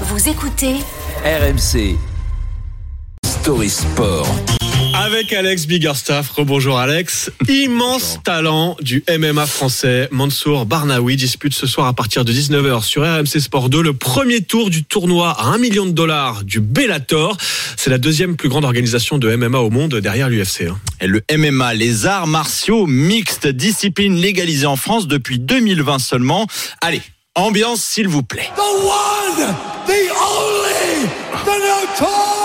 Vous écoutez RMC Story Sport. Avec Alex Biggerstaff, rebonjour Alex. Immense talent du MMA français, Mansour Barnaoui dispute ce soir à partir de 19h sur RMC Sport 2 le premier tour du tournoi à 1 million de dollars du Bellator. C'est la deuxième plus grande organisation de MMA au monde derrière l'UFC. hein. Et le MMA, les arts martiaux mixtes, discipline légalisée en France depuis 2020 seulement. Allez, ambiance s'il vous plaît. the one, the only, the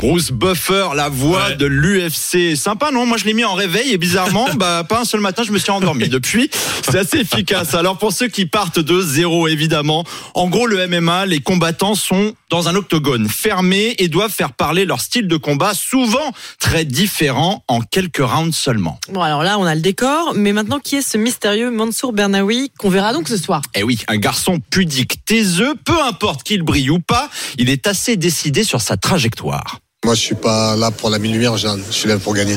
Bruce Buffer, la voix Ouais. de l'UFC. Sympa, non Moi, je l'ai mis en réveil et bizarrement, bah, pas un seul matin, je me suis endormi. Depuis, c'est assez efficace. Alors, pour ceux qui partent de zéro, évidemment, en gros, le MMA, les combattants sont dans un octogone fermé et doivent faire parler leur style de combat, souvent très différent, en quelques rounds seulement. Bon, alors là, on a le décor, mais maintenant, qui est ce mystérieux Mansour Bernaoui qu'on verra donc ce soir? Eh oui, un garçon pudique, taiseux, peu importe qu'il brille ou pas, il est assez décidé sur sa trajectoire. Moi, je suis pas là pour la mille lumière, je je suis là pour gagner.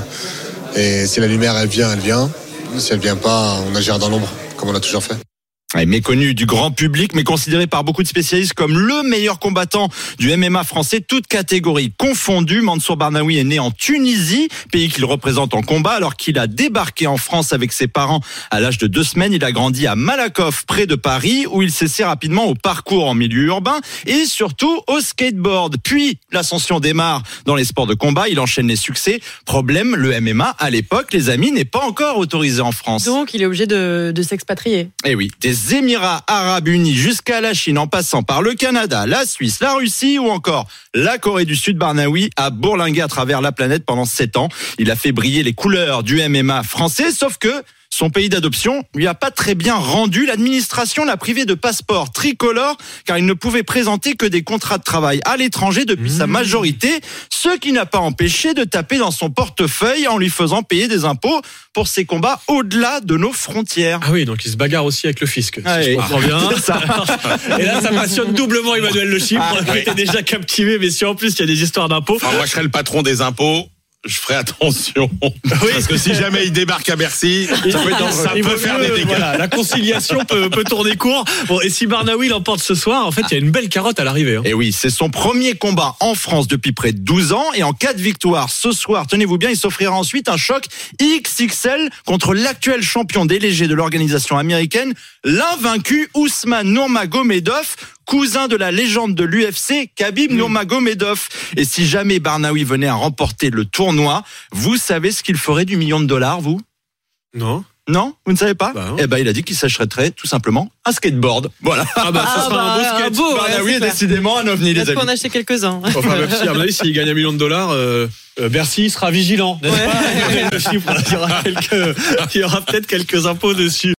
Et si la lumière, elle vient, elle vient. Si elle vient pas, on agira dans l'ombre, comme on a toujours fait. Est méconnu du grand public, mais considéré par beaucoup de spécialistes comme le meilleur combattant du MMA français, toutes catégories confondues. Mansour Barnaoui est né en Tunisie, pays qu'il représente en combat, alors qu'il a débarqué en France avec ses parents à l'âge de deux semaines. Il a grandi à Malakoff, près de Paris, où il s'essaie rapidement au parcours en milieu urbain et surtout au skateboard. Puis, l'ascension démarre dans les sports de combat. Il enchaîne les succès. Problème, le MMA, à l'époque, les amis, n'est pas encore autorisé en France. Donc, il est obligé de, de s'expatrier. Eh oui, des Émirats arabes unis jusqu'à la Chine en passant par le Canada, la Suisse, la Russie ou encore la Corée du Sud, Barnaoui a bourlingué à travers la planète pendant sept ans. Il a fait briller les couleurs du MMA français, sauf que son pays d'adoption lui a pas très bien rendu. L'administration l'a privé de passeport tricolore car il ne pouvait présenter que des contrats de travail à l'étranger depuis sa majorité, ce qui n'a pas empêché de taper dans son portefeuille en lui faisant payer des impôts pour ses combats au-delà de nos frontières. Ah oui, donc il se bagarre aussi avec le fisc. Si Ouais. je comprends bien. Ça. Et là, ça passionne doublement Emmanuel Le Chip. Ah, était déjà captivé, mais si en plus il y a des histoires d'impôts. Enfin, moi, je serais le patron des impôts. Je ferai attention. Parce que si jamais il débarque à Bercy, ça peut, ça Il peut vaut faire mieux, des dégâts. voilà, la conciliation peut, peut tourner court. Bon, et si Barnaoui l'emporte ce soir, en fait, il y a une belle carotte à l'arrivée. hein. Et oui, c'est son premier combat en France depuis près de 12 ans. Et en cas de victoire ce soir, tenez-vous bien, il s'offrira ensuite un choc XXL contre l'actuel champion des légers de l'organisation américaine, l'invaincu Ousmane Nurmagomedov, cousin de la légende de l'UFC, Khabib Nurmagomedov. Et si jamais Barnaoui venait à remporter le tournoi, vous savez ce qu'il ferait du million de dollars, vous? Non non, vous ne savez pas? Bah. Eh ben, il a dit qu'il s'achèterait tout simplement un skateboard. Voilà. Ah bah, ce Ah sera bah, un beau un skate. beau, ouais, Barnaoui c'est est décidément un ovni, Il les a amis. en acheter quelques-uns. Enfin, même si, à mon avis, s'il gagne un million de dollars, euh, euh, Bercy sera vigilant. n'est-ce Ouais. pas? Le chiffre, il y aura, quelques- il y aura peut-être quelques impôts dessus.